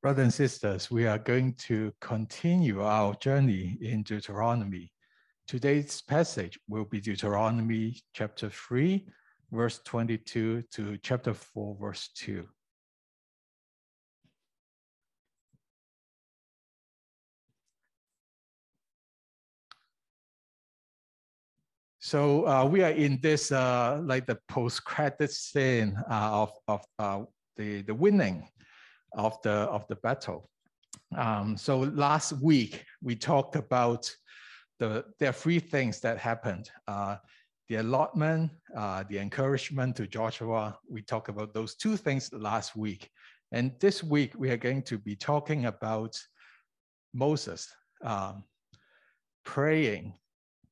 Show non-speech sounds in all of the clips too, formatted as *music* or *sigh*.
Brothers and sisters, we are going to continue our journey in Deuteronomy. Today's passage will be Deuteronomy chapter 3, verse 22 to chapter 4, verse 2. So uh, we are in this uh, like the post-credit scene uh, of, of uh, the, the winning of the, of the battle. Um, so last week we talked about the, there are three things that happened. Uh, the allotment, uh, the encouragement to Joshua. We talked about those two things last week. And this week we are going to be talking about Moses um, praying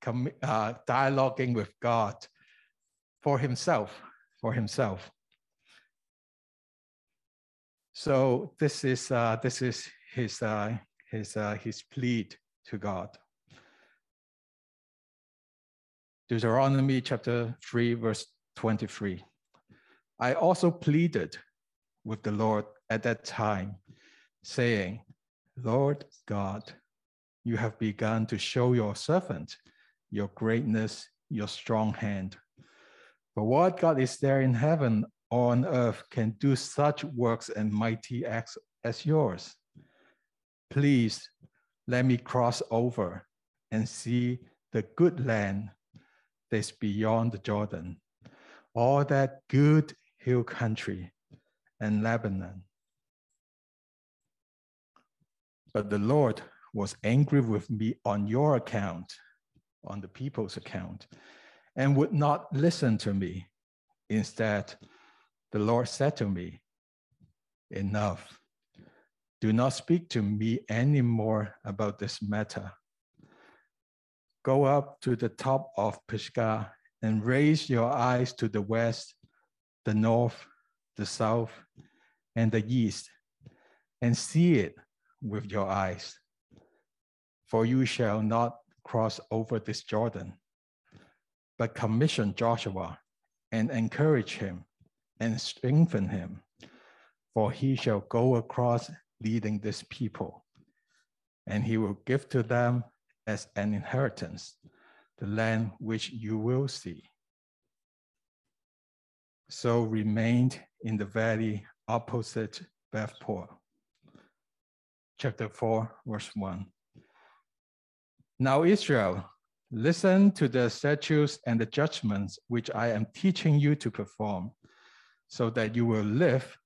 uh, dialoguing with God for himself, for himself. So this is uh, this is his uh, his uh, his plea to God. Deuteronomy chapter 3, verse 23. I also pleaded with the Lord at that time, saying, Lord God, you have begun to show your servant your greatness, your strong hand. But what God is there in heaven on earth can do such works and mighty acts as yours? Please let me cross over and see the good land that's beyond the Jordan, all that good hill country and Lebanon. But the Lord was angry with me on your account on the people's account and would not listen to me. Instead, the Lord said to me, Enough. Do not speak to me anymore about this matter. Go up to the top of Pisgah and raise your eyes to the west, the north, the south, and the east, and see it with your eyes. For you shall not cross over this Jordan, but commission Joshua and encourage him and strengthen him, for he shall go across leading this people, and he will give to them as an inheritance the land which you will see. So remained in the valley opposite Beth-peor. Chapter 4, verse 1. Now, Israel, listen to the statutes and the judgments which I am teaching you to perform, so that you will live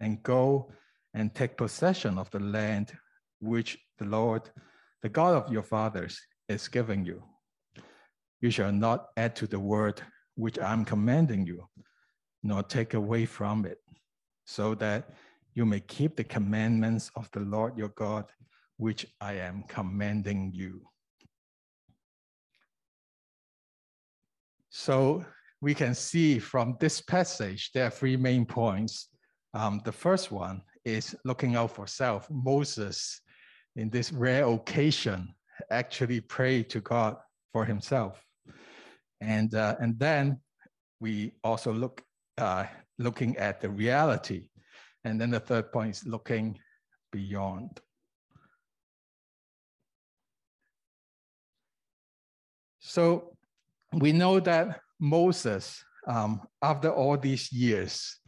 and go and take possession of the land which the Lord, the God of your fathers, is giving you. You shall not add to the word which I'm commanding you, nor take away from it, so that you may keep the commandments of the Lord your God, which I am commanding you. So we can see from this passage, there are three main points. Um, the first one is looking out for self. Moses, in this rare occasion, actually prayed to God for himself. And, uh, and then we also look uh, looking at the reality. And then the third point is looking beyond. So we know that Moses, um, after all these years,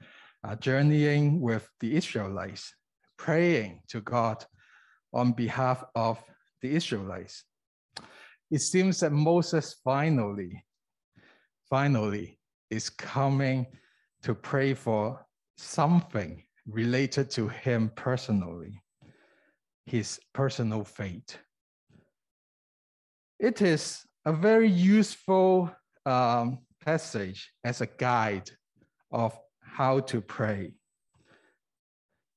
uh, journeying with the Israelites, praying to God on behalf of the Israelites, it seems that Moses finally, finally is coming to pray for something related to him personally, his personal fate. It is a very useful um, passage as a guide of how to pray.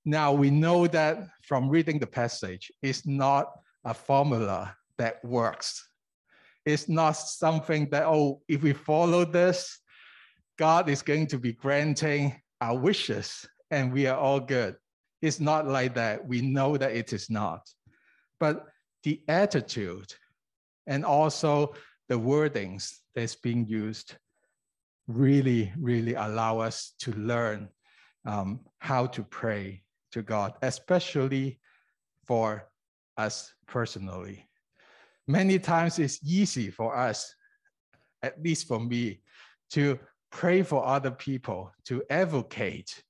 Now we know that from reading the passage, it's not a formula that works. It's not something that, oh, if we follow this, God is going to be granting our wishes and we are all good. It's not like that. We know that it is not. But the attitude and also the wordings that's being used really, really allow us to learn um, how to pray to God, especially for us personally. Many times it's easy for us, at least for me, to pray for other people, to advocate,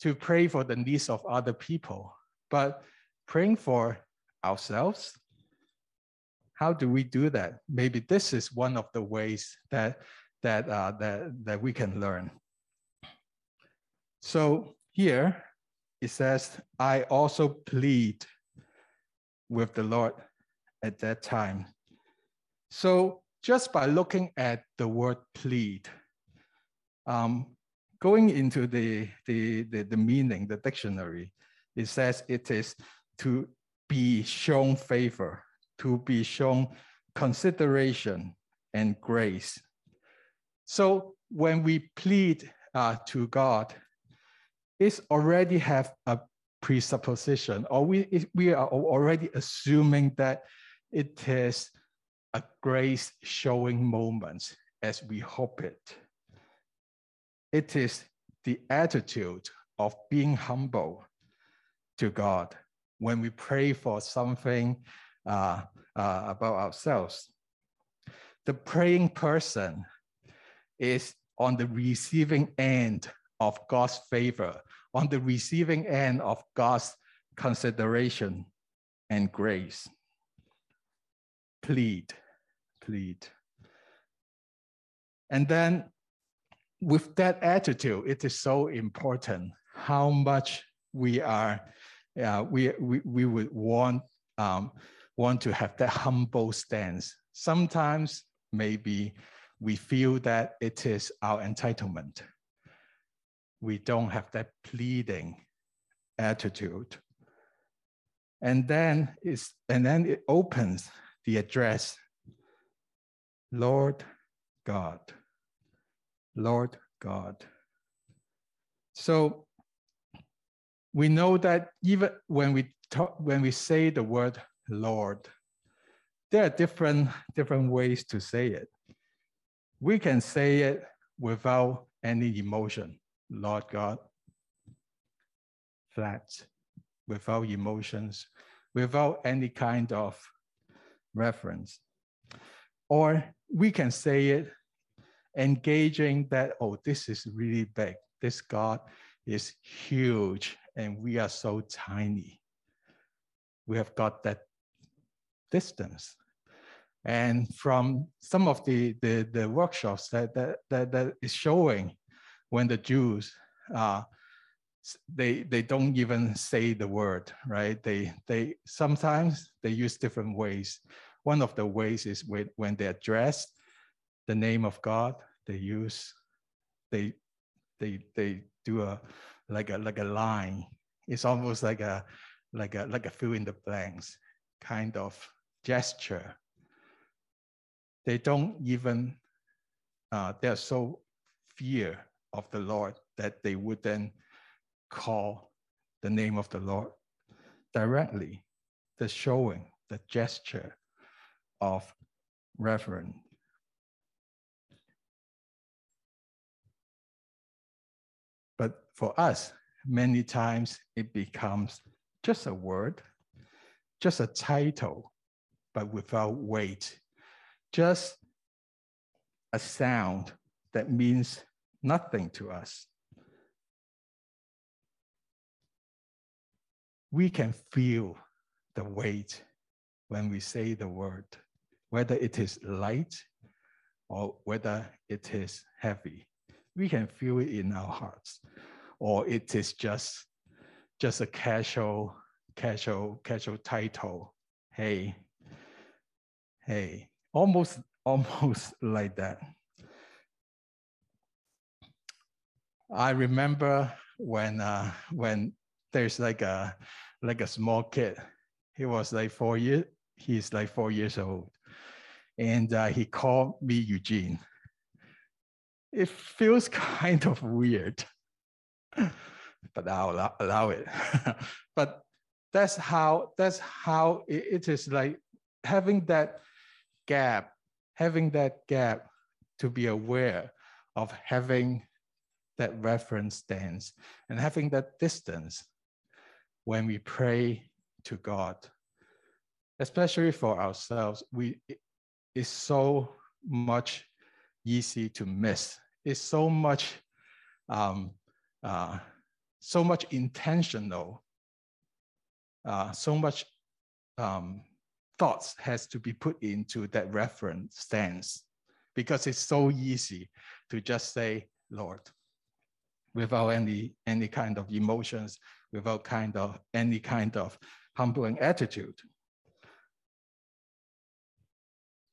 to pray for the needs of other people. But praying for ourselves, how do we do that? Maybe this is one of the ways that that uh, that that we can learn. So here it says, "I also plead with the Lord at that time." So just by looking at the word plead, um, going into the, the, the, the meaning, the dictionary, it says it is to be shown favor, to be shown consideration and grace. So when we plead uh, to God, it's already have a presupposition, or we, we are already assuming that it is a grace showing moment as we hope it. It is the attitude of being humble to God when we pray for something uh, uh, about ourselves. The praying person is on the receiving end of God's favor, on the receiving end of God's consideration and grace. Plead, plead. And then with that attitude, it is so important how much we are, uh, we, we, we would want, um, want to have that humble stance. Sometimes maybe we feel that it is our entitlement. We don't have that pleading attitude. And then it's and then it opens the address. Lord God. Lord God. So we know that even when we talk, when we say the word Lord, there are different, different ways to say it. We can say it without any emotion, Lord God, flat, without emotions, without any kind of reference. Or we can say it engaging that, oh, this is really big. This God is huge and we are so tiny. We have got that distance. And from some of the, the, the workshops that, that, that, that is showing when the Jews, uh, they, they don't even say the word, right? They, they sometimes they use different ways. One of the ways is when, they address the name of God, they use, they, they, they do a, like a, like a line. It's almost like a, like a, like a fill in the blanks kind of gesture. They don't even, uh, they're so fear of the Lord that they would then call the name of the Lord directly, the showing, the gesture of reverence. But for us, many times it becomes just a word, just a title, but without weight, just a sound that means nothing to us. We can feel the weight when we say the word, whether it is light or whether it is heavy we can feel it in our hearts, or it is just just a casual, casual, casual title. Hey, hey, almost, *laughs* almost like that. I remember when uh, when there's like a like a small kid. He was like four years. He's like four years old, and uh, he called me Eugene it feels *laughs* kind of weird, *laughs* but I'll allow, it. but that's how that's how it, it is like having that gap, having that gap to be aware of having that reference stance and having that distance when we pray to God, especially for ourselves, we it's so much easy to miss. It's so much, um, uh, so much intentional, uh, so much um, thoughts has to be put into that reference stance because it's so easy to just say, Lord, without any any kind of emotions, without kind of any kind of humbling attitude.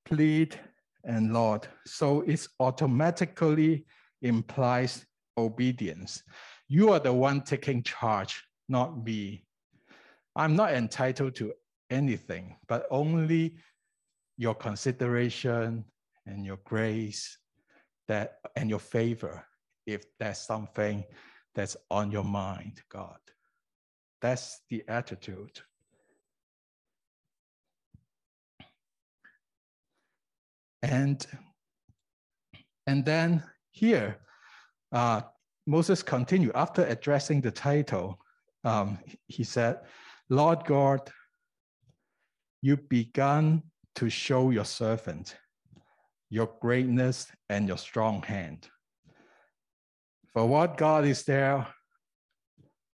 Plead and Lord. So it automatically implies obedience. You are the one taking charge, not me. I'm not entitled to anything, but only your consideration and your grace that and your favor if there's something that's on your mind, God. That's the attitude. And, and then here, uh, Moses continued after addressing the title. Um, he said, Lord God, you began to show your servant your greatness and your strong hand. For what God is there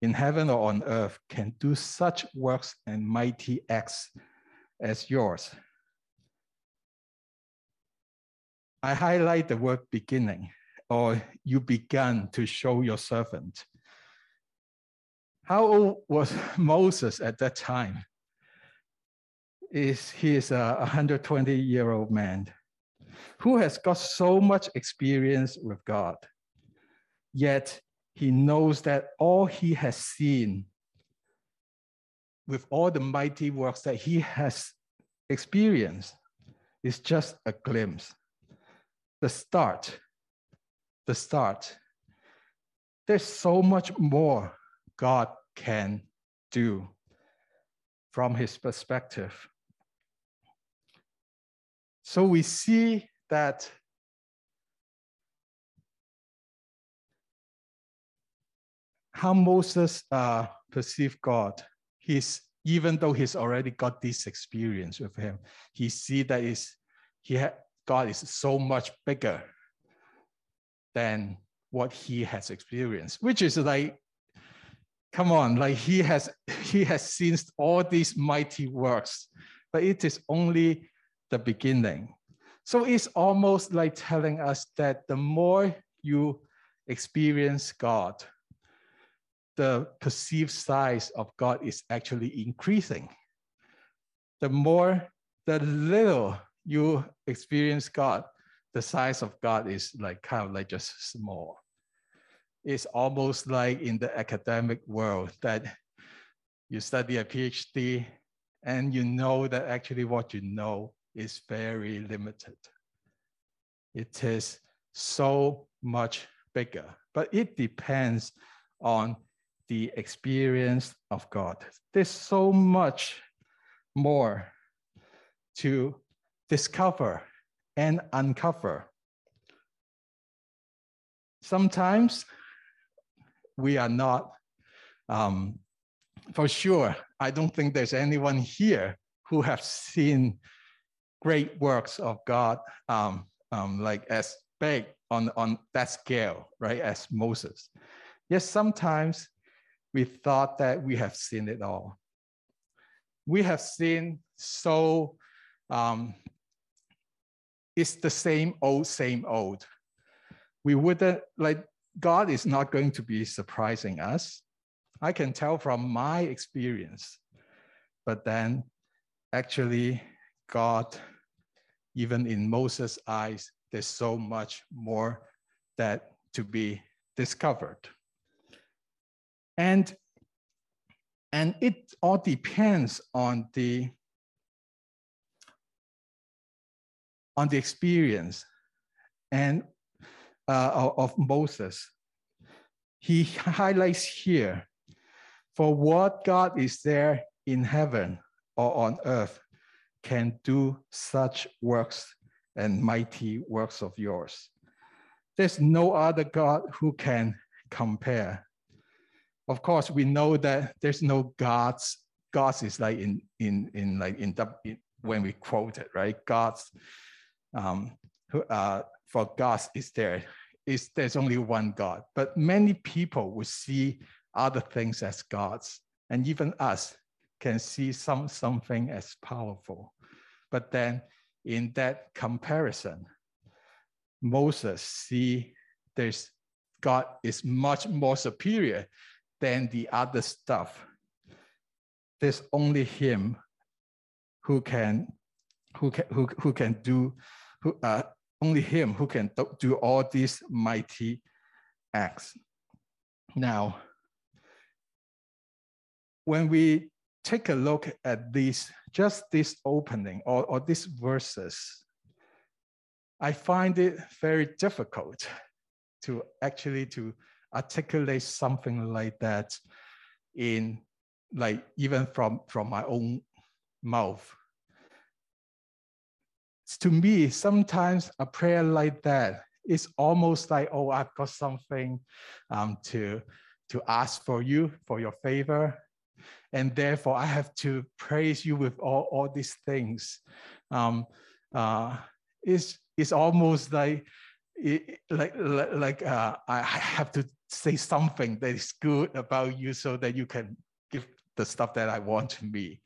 in heaven or on earth can do such works and mighty acts as yours. I highlight the word beginning, or you began to show your servant. How old was *laughs* Moses at that time? Is he is a 120 year old man who has got so much experience with God. Yet he knows that all he has seen with all the mighty works that he has experienced is just a glimpse the start, the start. There's so much more God can do from his perspective. So we see that how Moses uh, perceived God. He's even though he's already got this experience with him, he see that is he had God is so much bigger than what he has experienced, which is like, come on, like he has he has seen all these mighty works, but it is only the beginning. So it's almost like telling us that the more you experience God, the perceived size of God is actually increasing. The more, the little you experience God, the size of God is like kind of like just small. It's almost like in the academic world that you study a PhD and you know that actually what you know is very limited. It is so much bigger, but it depends on the experience of God. There's so much more to discover and uncover. Sometimes we are not, um, for sure, I don't think there's anyone here who have seen great works of God um, um, like as big on, on that scale, right, as Moses. Yes, sometimes we thought that we have seen it all. We have seen so um, it's the same old, same old. We wouldn't like God is not going to be surprising us. I can tell from my experience. But then actually, God, even in Moses' eyes, there's so much more that to be discovered. And, and it all depends on the on the experience and uh, of Moses. He highlights here, for what God is there in heaven or on earth can do such works and mighty works of yours. There's no other God who can compare. of course, we know that there's no gods. Gods is like in in in like in in, when we quote it, right? Gods, um, who, uh, for gods is there is there's only one God, but many people will see other things as gods, and even us can see some something as powerful. But then in that comparison, Moses see there's God is much more superior than the other stuff. There's only him who can who can who, who can do who uh, only him who can do all these mighty acts. Now, when we take a look at these, just this opening or, or these verses, I find it very difficult to actually to articulate something like that in like even from from my own mouth. To me sometimes a prayer like that is almost like oh i've got something um, to to ask for you for your favor and therefore i have to praise you with all, all these things um, uh, it's, it's almost like it, like like uh, I have to say something that is good about you so that you can give the stuff that I want to me.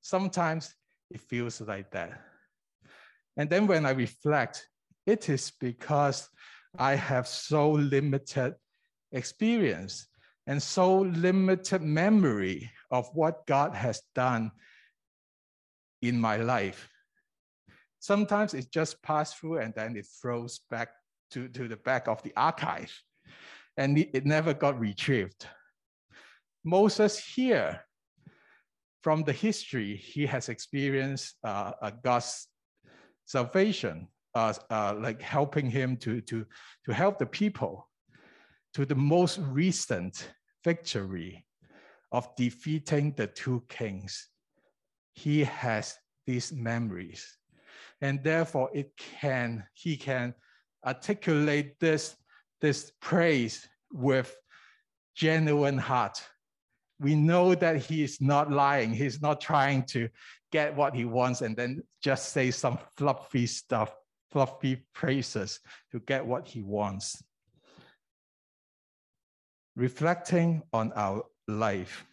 Sometimes it feels like that. And then when I reflect, it is because I have so limited experience and so limited memory of what God has done in my life. Sometimes it just passed through and then it throws back to, to the back of the archive and it never got retrieved. Moses here, from the history, he has experienced uh, God's salvation, uh, uh, like helping him to, to, to help the people to the most recent victory of defeating the two kings. He has these memories. And therefore it can, he can articulate this, this praise with genuine heart. We know that he is not lying. He's not trying to get what he wants and then just say some fluffy stuff, fluffy praises to get what he wants. Reflecting on our life,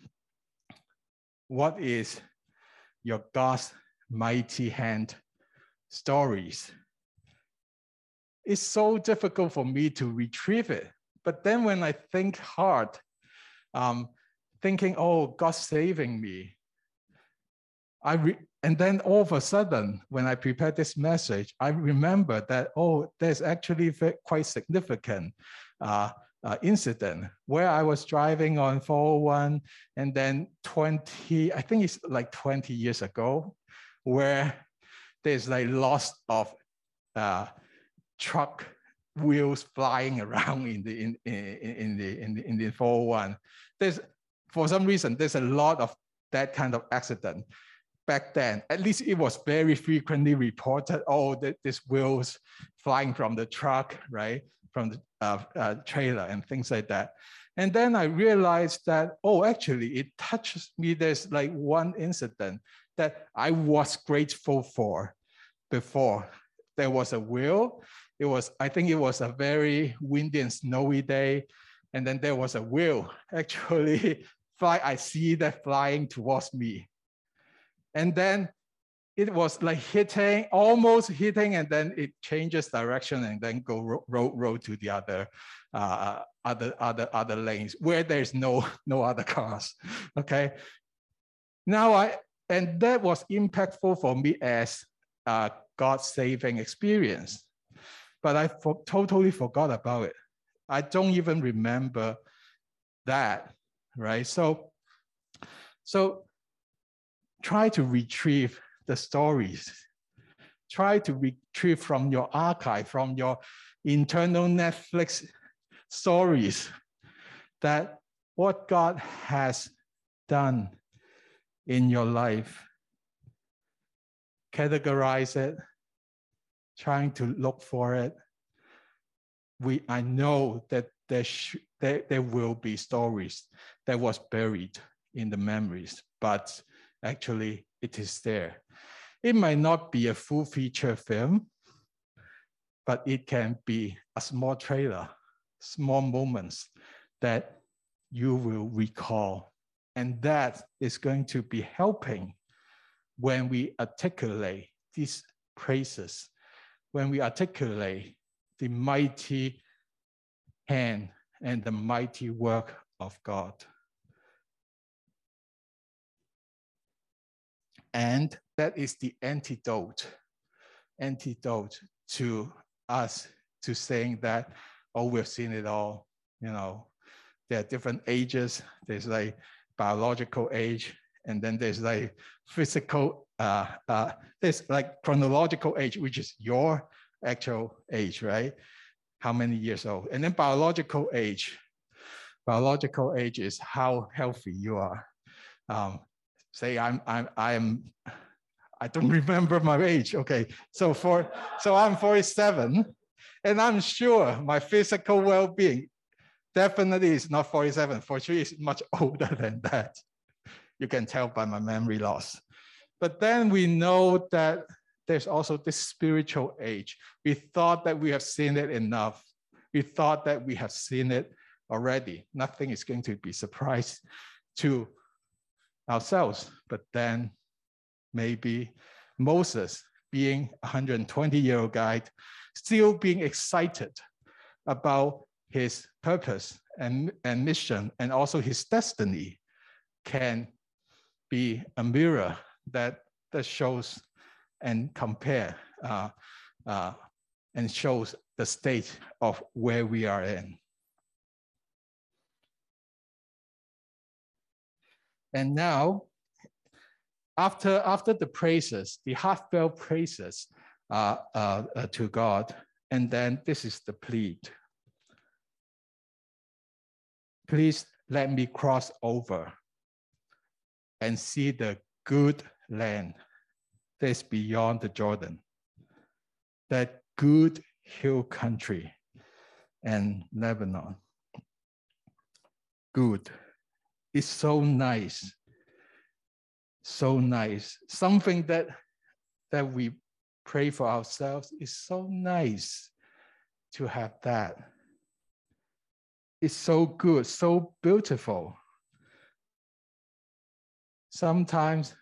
what is your God's mighty hand stories it's so difficult for me to retrieve it. But then when I think hard, um, thinking, oh, God's saving me, I re- and then all of a sudden, when I prepared this message, I remember that, oh, there's actually quite significant uh, uh, incident where I was driving on 401 and then 20, I think it's like 20 years ago, where there's like loss of uh, truck wheels flying *laughs* around in the in, in, in the in the in the 401. There's for some reason there's a lot of that kind of accident back then. At least it was very frequently reported. Oh, this wheels flying from the truck, right, from the uh, uh, trailer and things like that. And then I realized that oh, actually it touches me. There's like one incident that I was grateful for before. There was a wheel it was, I think it was a very windy and snowy day. And then there was a wheel actually *laughs* fly. I see that flying towards me. And then it was like hitting, almost hitting, and then it changes direction and then go road ro ro to the other, uh, other, other, other lanes where there's no, *laughs* no other cars. Okay. Now I, and that was impactful for me as a God saving experience but I for, totally forgot about it. I don't even remember that, right? So, so try to retrieve the stories. Try to retrieve from your archive, from your internal Netflix stories, that what God has done in your life. Categorize it, trying to look for it. We, I know that there, there, there will be stories that was buried in the memories, but actually it is there. It might not be a full feature film, but it can be a small trailer, small moments that you will recall. And that is going to be helping when we articulate these praises, when we articulate the mighty hand and the mighty work of God. And that is the antidote, antidote to us to saying that, oh, we've seen it all. You know, there are different ages. There's like biological age, and then there's like physical, uh, uh, there's like chronological age, which is your actual age, right? How many years old? And then biological age. Biological age is how healthy you are. Um, say I'm I'm I'm I don't *laughs* remember my age. Okay, so for so I'm 47, and I'm sure my physical well-being definitely is not 47. 43 is much *laughs* older than that. You can tell by my memory loss. But then we know that there's also this spiritual age. We thought that we have seen it enough. We thought that we have seen it already. Nothing is going to be surprised to ourselves. But then maybe Moses, being a 120 year old guy, still being excited about his purpose and, and mission and also his destiny can be a mirror that, that shows and compare uh, uh, and shows the state of where we are in. And now, after, after the praises, the heartfelt praises uh, uh, uh, to God, and then this is the plea. Please let me cross over and see the good land that's beyond the Jordan, that good hill country and Lebanon. Good is so nice, so nice. Something that that we pray for ourselves is so nice to have that. It's so good, so beautiful. Sometimes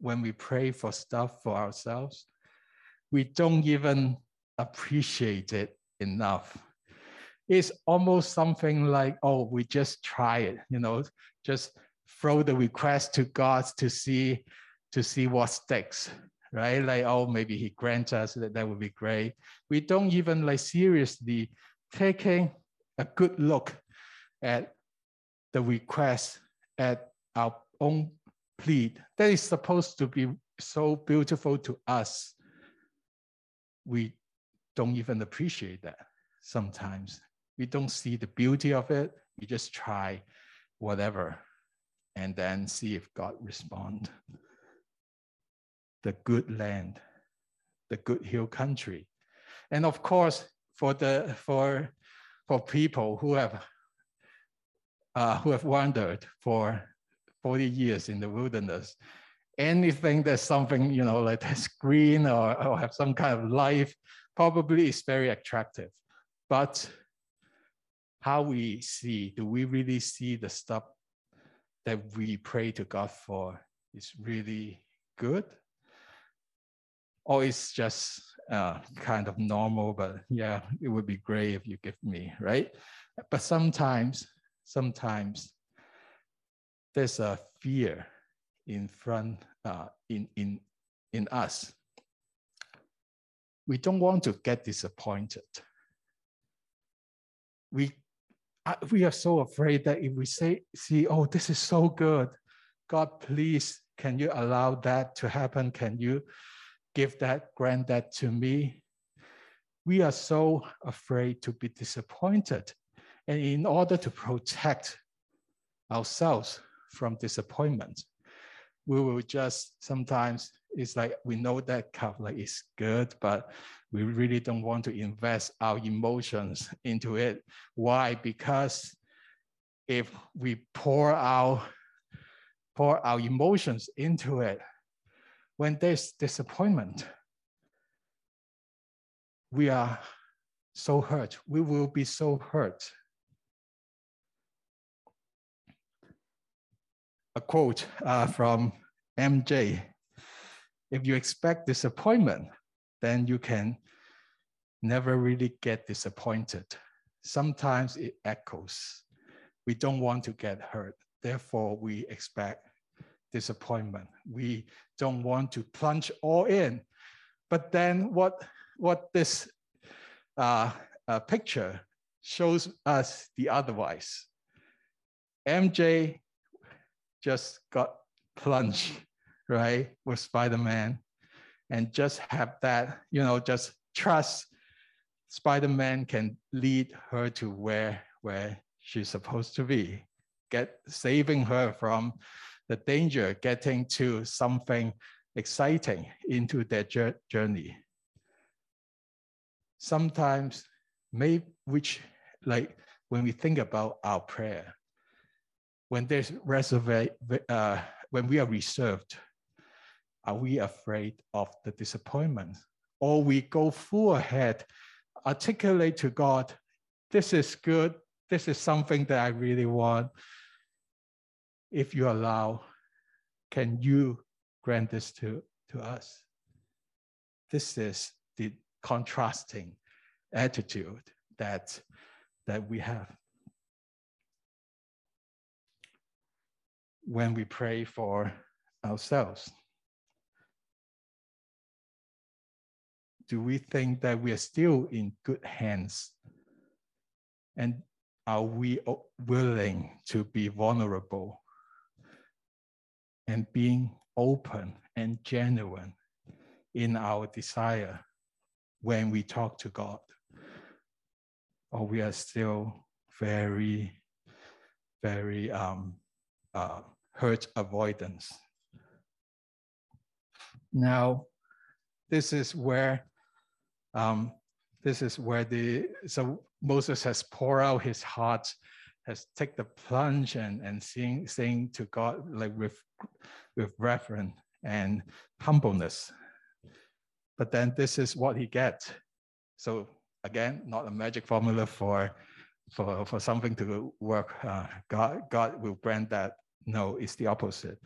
when we pray for stuff for ourselves, we don't even appreciate it enough. It's almost something like, oh, we just try it, you know, just throw the request to God to see to see what sticks, right? Like, oh, maybe He grants us that that would be great. We don't even like seriously taking a good look at the request at our own plead that is supposed to be so beautiful to us. We don't even appreciate that sometimes. We don't see the beauty of it. We just try whatever and then see if God respond. The good land, the good hill country. And of course, for the for for people who have uh, who have wandered for 40 years in the wilderness. Anything that's something, you know, like that's green or, or have some kind of life probably is very attractive. But how we see, do we really see the stuff that we pray to God for is really good? Or it's just uh, kind of normal, but yeah, it would be great if you give me, right? But sometimes, sometimes there's a fear in front uh, in in in us. We don't want to get disappointed. We we are so afraid that if we say see oh this is so good, God please can you allow that to happen? Can you give that grant that to me? We are so afraid to be disappointed, and in order to protect ourselves from disappointment. We will just sometimes it's like we know that cover is good, but we really don't want to invest our emotions into it. Why? Because if we pour our pour our emotions into it, when there's disappointment, we are so hurt. We will be so hurt. A quote uh, from MJ If you expect disappointment, then you can never really get disappointed. Sometimes it echoes. We don't want to get hurt. Therefore, we expect disappointment. We don't want to plunge all in. But then what, what this uh, uh, picture shows us the otherwise. MJ just got plunged, right, with Spider-Man and just have that, you know, just trust Spider-Man can lead her to where, where she's supposed to be, get saving her from the danger, getting to something exciting into their journey. Sometimes, maybe which like when we think about our prayer, when there's reserve, uh, when we are reserved, are we afraid of the disappointment? Or we go full ahead, articulate to God, this is good, this is something that I really want. If you allow, can you grant this to, to us? This is the contrasting attitude that, that we have. When we pray for ourselves, do we think that we are still in good hands? And are we willing to be vulnerable and being open and genuine in our desire when we talk to God? Or we are still very, very um, uh, hurt avoidance. Now, this is where um, this is where the so Moses has poured out his heart, has take the plunge and and saying saying to God like with with reverence and humbleness. But then this is what he gets. So again, not a magic formula for for for something to work. Uh, God God will grant that. No, it's the opposite.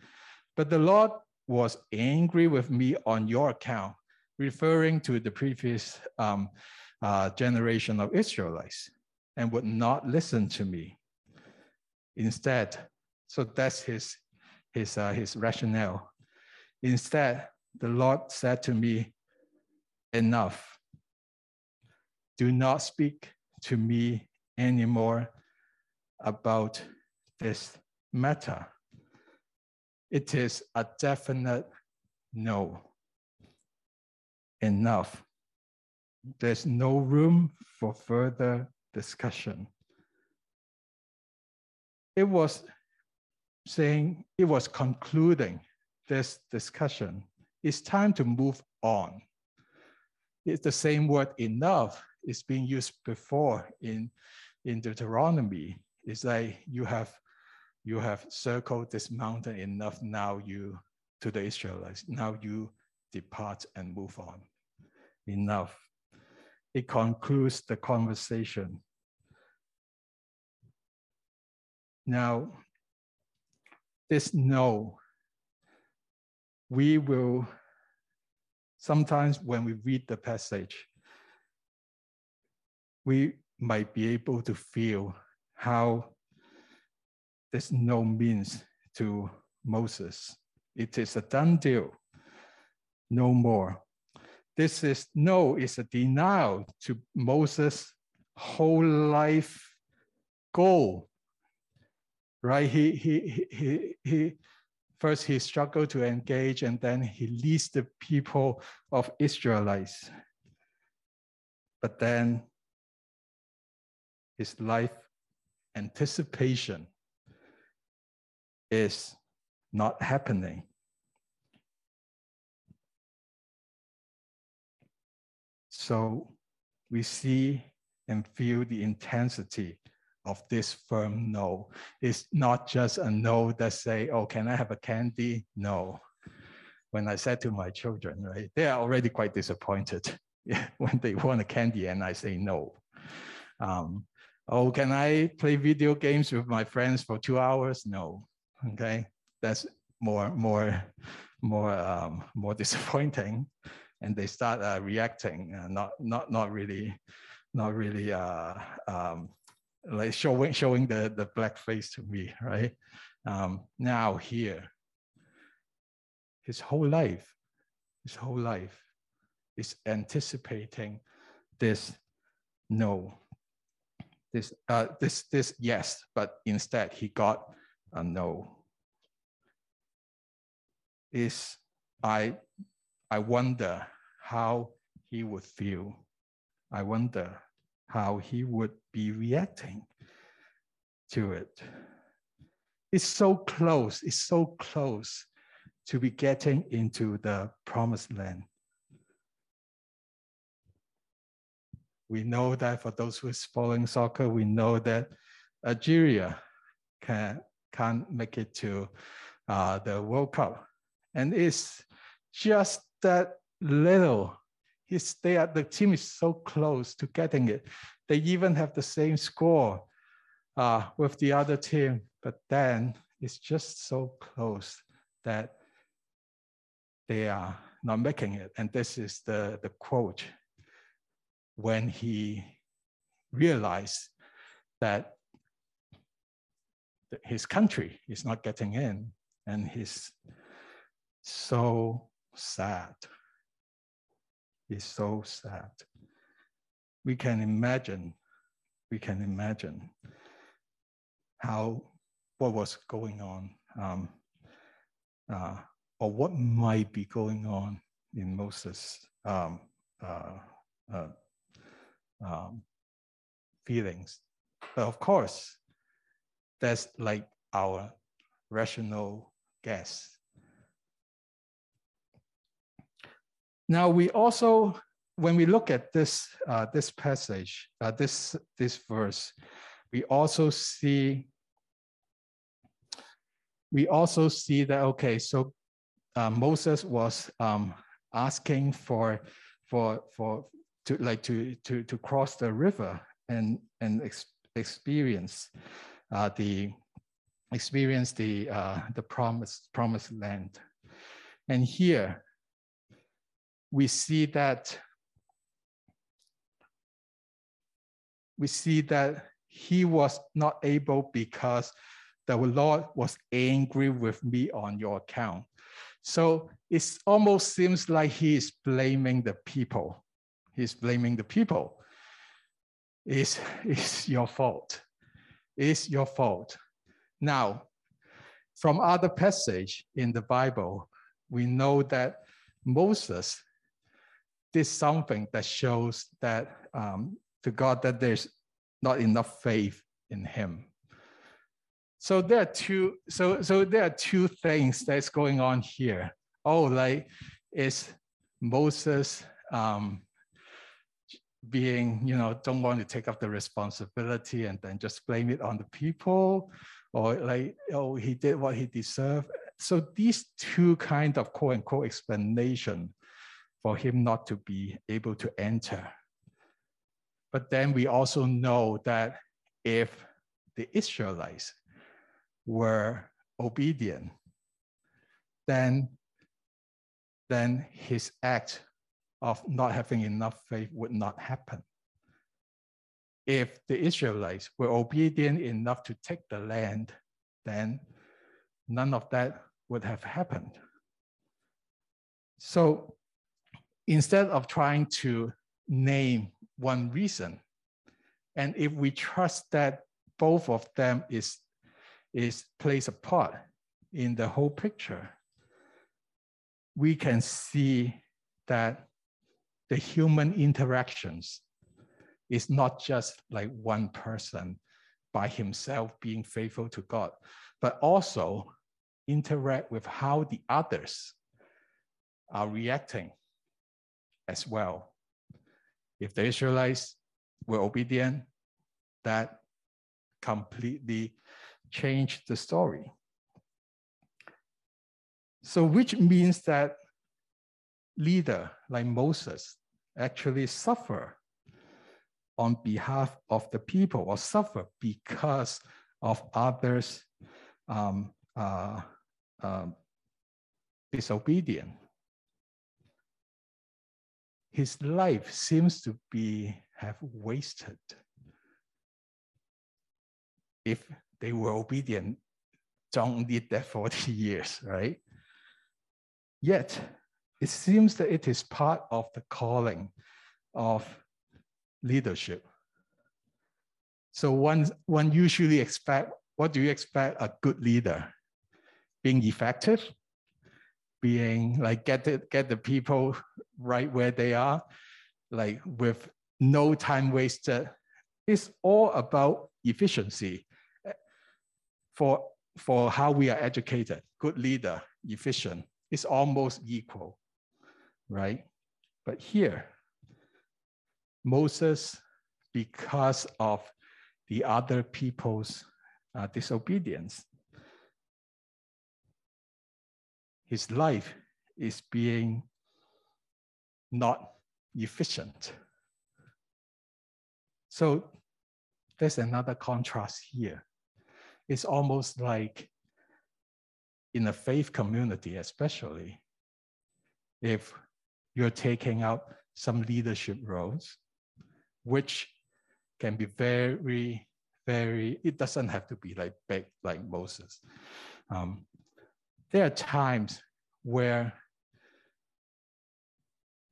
But the Lord was angry with me on your account referring to the previous um, uh, generation of Israelites and would not listen to me. Instead, so that's his, his, uh, his rationale. Instead, the Lord said to me, Enough. Do not speak to me anymore about this matter. It is a definite no enough. There's no room for further discussion. It was saying, it was concluding this discussion. It's time to move on. It's the same word enough is being used before in, in Deuteronomy. It's like you have you have circled this mountain enough now you to the Israelites. Now you depart and move on enough. It concludes the conversation. Now, this no, we will sometimes when we read the passage, we might be able to feel how this no means to Moses. It is a done deal, no more. This is no, it's a denial to Moses' whole life goal. Right? He he he he first he struggled to engage and then he leads the people of Israelites. But then his life anticipation is not happening. So we see and feel the intensity of this firm no. It's not just a no that say, oh, can I have a candy? No. When I said to my children, right, they are already quite disappointed *laughs* when they want a candy and I say no. Um, oh, can I play video games with my friends for two hours? No. Okay, that's more, more, more, um, more *laughs* disappointing. And they start uh, reacting, uh, not, not, not really, not really uh, um, like showing showing the the black face to me, right? Um, now here, his whole life, his whole life is anticipating this no, this uh, this this yes, but instead he got a no. Is I I wonder how he would feel. I wonder how he would be reacting to it. It's so close, it's so close to be getting into the promised land. We know that for those who is following soccer, we know that Algeria can, can't make it to uh, the World Cup. And it's just that little He's, they are, the team is so close to getting it. They even have the same score uh, with the other team, but then it's just so close that they are not making it. And this is the, the quote when he realized that his country is not getting in and he's so sad It's so sad. We can imagine, we can imagine how, what was going on, um, uh, or what might be going on in Moses' um, uh, uh, um, feelings. But of course, that's like our rational guess. Now we also, when we look at this, uh, this passage, uh, this, this verse, we also see, we also see that, okay, so uh, Moses was um, asking for, for, for, to like to, to, to cross the river and, and ex experience uh, the, experience the, uh, the promised, promised land. And here, we see that we see that he was not able because the Lord was angry with me on your account. So it almost seems like he is blaming the people. He's blaming the people. It's, it's your fault. It's your fault. Now, from other passage in the Bible, we know that Moses did something that shows that um, to God that there's not enough faith in him. So there are two, so so there are two things that's going on here. Oh, like is Moses um, being, you know, don't want to take up the responsibility and then just blame it on the people, or like, oh, he did what he deserved. So these two kind of quote unquote explanation for him not to be able to enter. But then we also know that if the Israelites were obedient, then, then his act of not having enough faith would not happen. If the Israelites were obedient enough to take the land, then none of that would have happened. So instead of trying to name one reason, and if we trust that both of them is, is plays a part in the whole picture, we can see that the human interactions is not just like one person by himself being faithful to God, but also interact with how the others are reacting as well. If the Israelites were obedient, that completely changed the story. So, which means that leader like Moses actually suffer on behalf of the people or suffer because of others um, uh, uh, disobedient. His life seems to be have wasted. If they were obedient, don't need that *laughs* 40 years, right? Yet, it seems that it is part of the calling of leadership. So one, one usually expect, what do you expect a good leader? Being effective, being like get the, get the people right where they are, like with no time wasted. It's all about efficiency for, for how we are educated. Good leader, efficient, it's almost equal, right? But here, Moses, because of the other people's uh, disobedience, his life is being not efficient. So there's another contrast here. It's almost like in a faith community, especially if you're taking out some leadership roles, which can be very, very, it doesn't have to be like big like Moses. Um, there are times where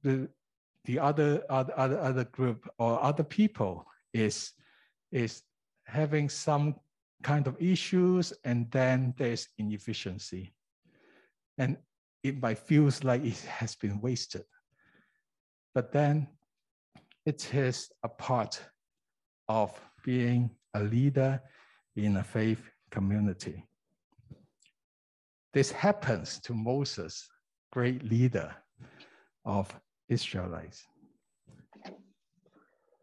the the other other other, group or other people is is having some kind of issues and then there's inefficiency. And it might feels like it has been wasted. But then it is a part of being a leader in a faith community this happens to Moses, great leader of Israelites.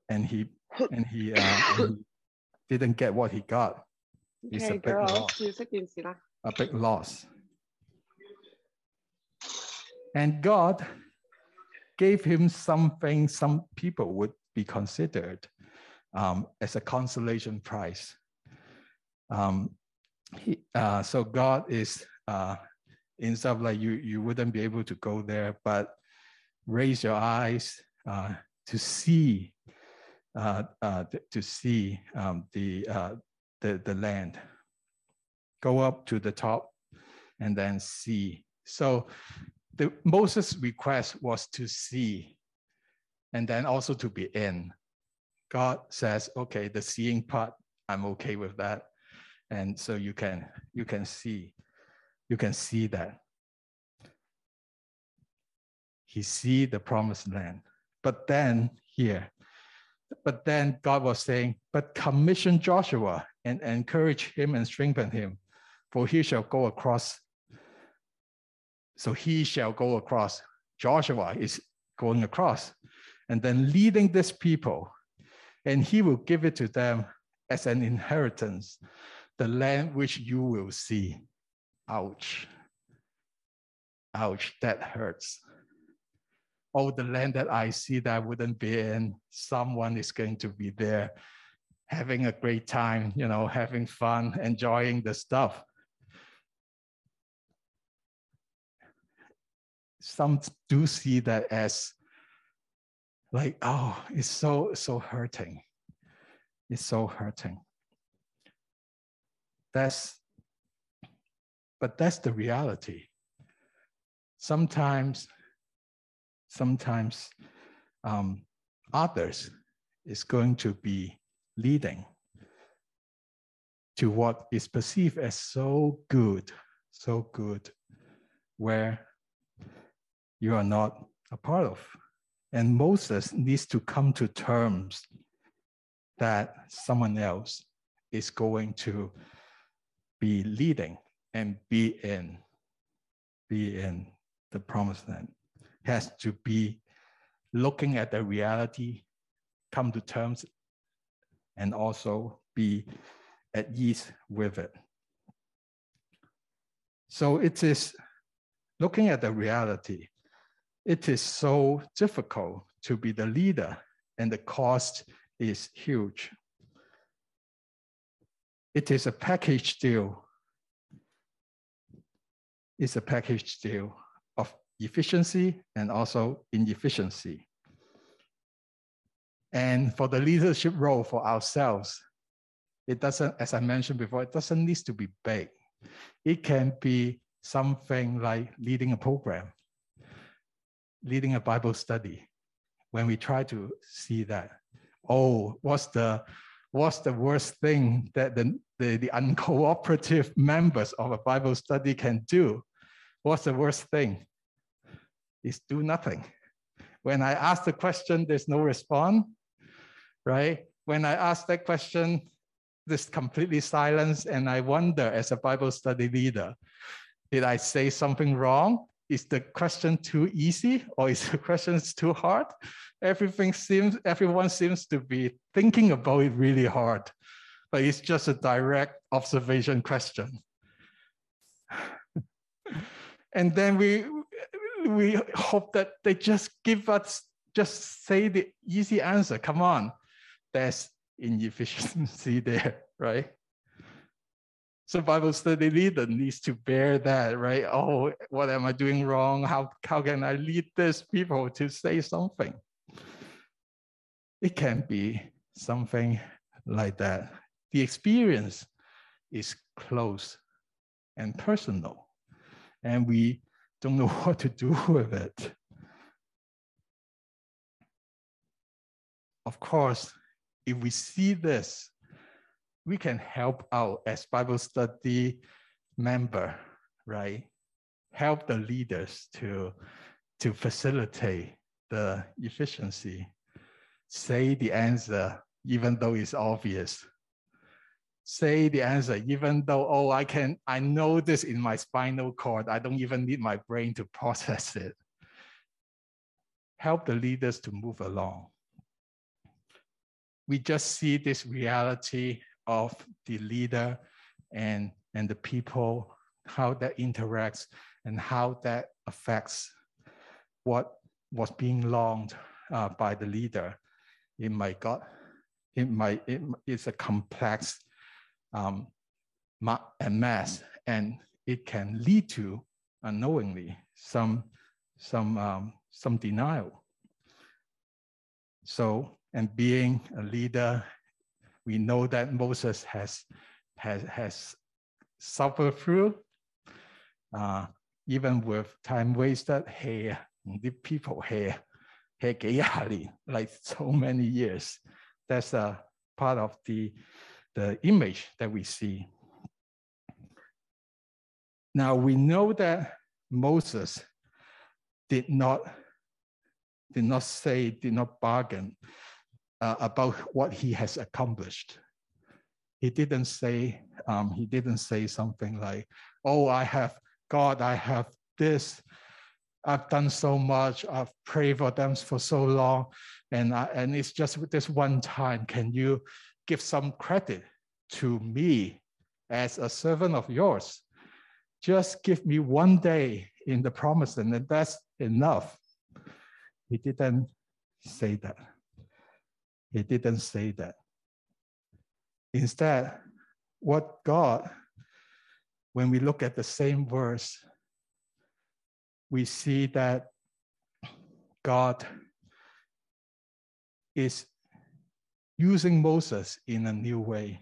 And he and he, uh, and he didn't get what he got. It's okay, a big loss. A big loss. And God gave him something some people would be considered um, as a consolation prize. Um, he, uh, so God is uh, in stuff like you, you wouldn't be able to go there, but raise your eyes uh, to see, uh, uh, to see um, the, uh, the, the land. Go up to the top and then see. So the Moses' request was to see and then also to be in. God says, okay, the seeing part, I'm okay with that. And so you can you can see, you can see that. He see the promised land. But then here, but then God was saying, but commission Joshua and encourage him and strengthen him, for he shall go across. So he shall go across. Joshua is going across and then leading this people, and he will give it to them as an inheritance, the land which you will see. Ouch. Ouch, that hurts. Oh, the land that I see that I wouldn't be in, someone is going to be there having a great time, you know, having fun, enjoying the stuff. Some do see that as like, oh, it's so, so hurting. It's so hurting. That's, but that's the reality. Sometimes, sometimes um, others is going to be leading to what is perceived as so good, so good, where you are not a part of. And Moses needs to come to terms that someone else is going to be leading and be in, be in the promised land. Has to be looking at the reality, come to terms, and also be at ease with it. So it is looking at the reality, it is so difficult to be the leader, and the cost is huge. It is a package deal. It's a package deal of efficiency and also inefficiency. And for the leadership role for ourselves, it doesn't, as I mentioned before, it doesn't need to be big. It can be something like leading a program, leading a Bible study. When we try to see that, oh, what's the what's the worst thing that the, the, the uncooperative *laughs* members of a Bible study can do? What's the worst thing? Is do nothing. When I ask the question, there's no response, right? When I ask that question, this completely silence, and I wonder as a Bible study leader, did I say something wrong? Is the question too easy or is the *laughs* question too hard? Everything seems, everyone seems to be thinking about it really hard, but it's just a direct observation question. And then we we hope that they just give us just say the easy answer. Come on, there's inefficiency *laughs* there, right? So Bible study leader needs to bear that, right? Oh, what am I doing wrong? How, how can I lead these people to say something? It can be something like that. The experience is close and personal, and we don't know *laughs* what to do with it. Of course, if we see this we can help out as Bible study member, right? Help the leaders to, to facilitate the efficiency. Say the answer, even though it's obvious. Say the answer, even though, oh, I can, I know this in my spinal cord. I don't even need my brain to *laughs* process it. Help the leaders to move along. We just see this reality of the leader and, and the people, how that interacts and how that affects what was being longed uh, by the leader. It might got, it might, it, it's a complex um, and mass, and it can lead to unknowingly some, some, um, some denial. So, and being a leader we know that Moses has, has, has suffered through, uh, even with time wasted, here, the people here, like so many years. That's a part of the, the image that we see. Now we know that Moses did not, did not say, did not bargain uh, about what he has accomplished. He didn't say, um, he didn't say something like, oh, I have God, I have this, I've done so much, I've prayed for them for so long, and, I, and it's just this one time. Can you give some credit to me as a servant of yours? Just give me one day in the promise, and that's enough. He didn't say that. He didn't say that. Instead, what God, when we look at the same verse, we see that God is using Moses in a new way.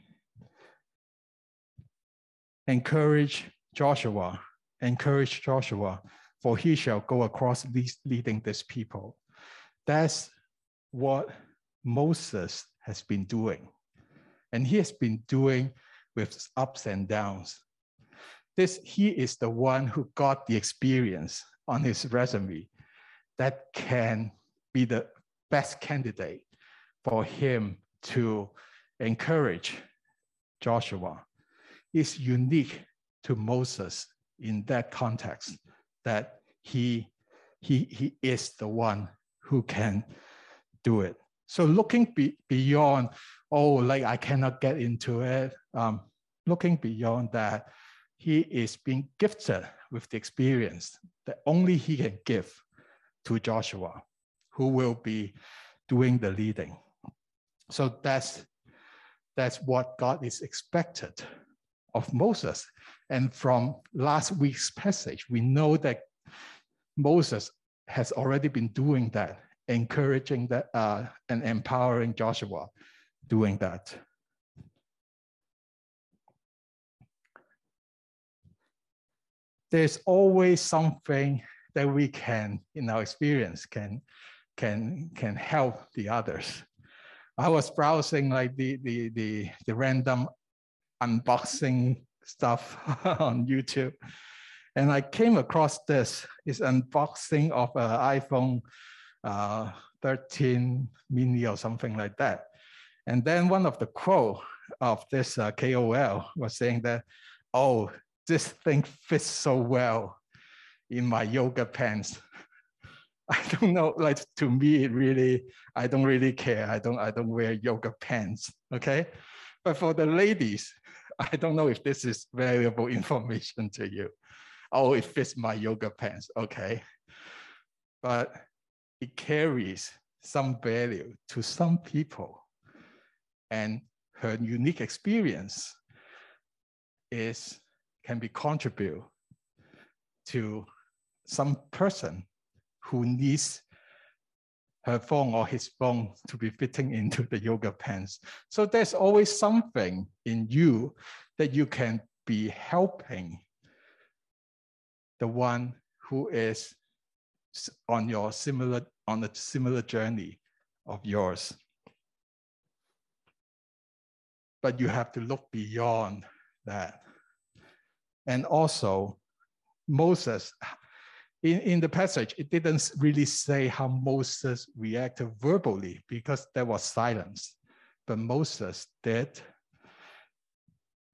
Encourage Joshua, encourage Joshua, for he shall go across leading this people. That's what Moses has been doing. And he has been doing with ups and downs. This, he is the one who got the experience on his resume that can be the best candidate for him to encourage Joshua. is unique to Moses in that context that he, he, he is the one who can do it So looking be, beyond, oh, like I cannot get into it. Um, looking beyond that, he is being gifted with the experience that only he can give to Joshua, who will be doing the leading. So that's that's what God is expected of Moses. And from last week's passage, we know that Moses has already been doing that, encouraging that uh, and empowering Joshua doing that. There's always something that we can, in our experience, can can can help the others. I was browsing like the the the, the random unboxing stuff *laughs* on YouTube, and I came across this. It's unboxing of an iPhone uh, 13 mini or something like that. And then one of the quote of this uh, KOL was saying that, "Oh, this thing fits so well in my yoga pants." *laughs* I don't know, like to me, it really, I don't really care. I don't, I don't wear yoga pants, okay? But for the ladies, *laughs* I don't know if this is valuable *laughs* information to you. Oh, it fits my yoga pants, okay? But it carries some value to some people. And her unique experience is can be contribute to some person who needs her phone or his phone to be fitting into the yoga pants. So there's always something in you that you can be helping the one who is on your similar on a similar journey of yours. But you have to look beyond that. And also, Moses in, in the passage, it didn't really say how Moses reacted verbally because there was silence. But Moses did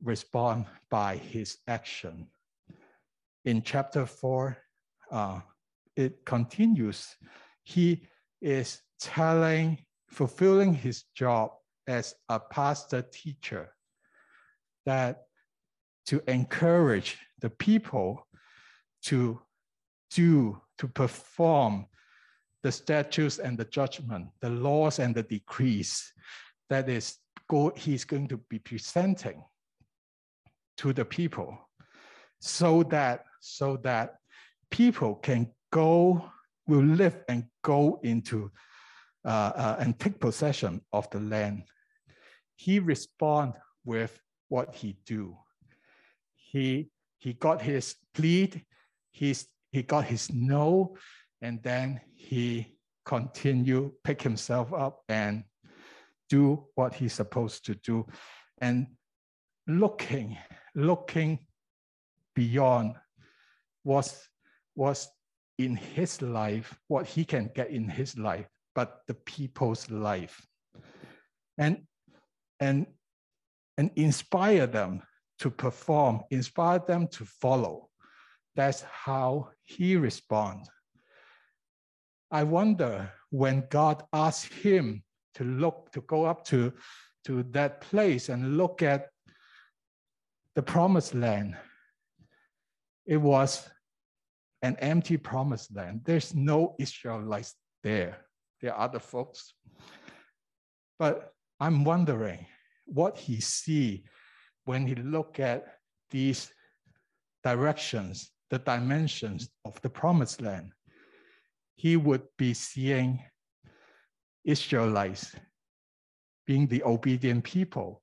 respond by his action. In chapter four, uh, it continues. He is telling, fulfilling his job as a pastor teacher, that to encourage the people to do to perform the statutes and the judgment, the laws and the decrees that is go, he's going to be presenting to the people so that so that people can go will live and go into uh, uh, and take possession of the land. He respond with what he do. He he got his plead he's he got his no, and then he continue pick himself up and do what he's supposed to do, and looking, looking beyond was was in his life what he can get in his life, but the people's life, and and and inspire them to perform, inspire them to follow. That's how he responds. I wonder when God asked him to look, to go up to, to that place and look at the promised land, it was an empty promised land. There's no Israelites there. There are other folks. But I'm wondering what he see when he look at these directions the dimensions of the promised land, he would be seeing Israelites being the obedient people,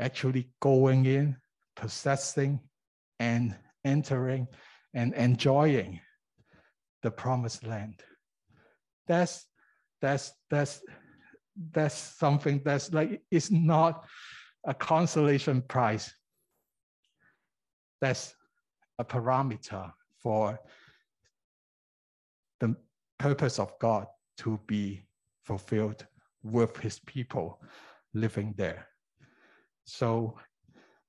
actually going in, possessing, and entering and enjoying the promised land. That's that's that's that's something that's like it's not a consolation prize. That's a parameter for the purpose of God to be fulfilled with his people living there. So,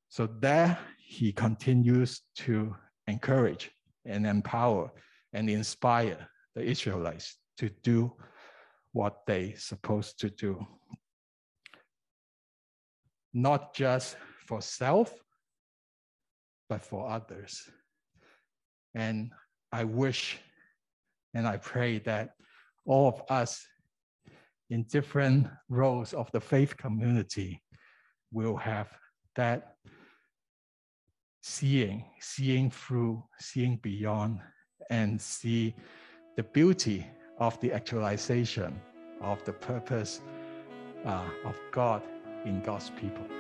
so there he continues to encourage and empower and inspire the Israelites to do what they supposed to do. Not just for self, but for others. And I wish and I pray that all of us in different roles of the faith community will have that seeing, seeing through, seeing beyond, and see the beauty of the actualization of the purpose uh, of God in God's people.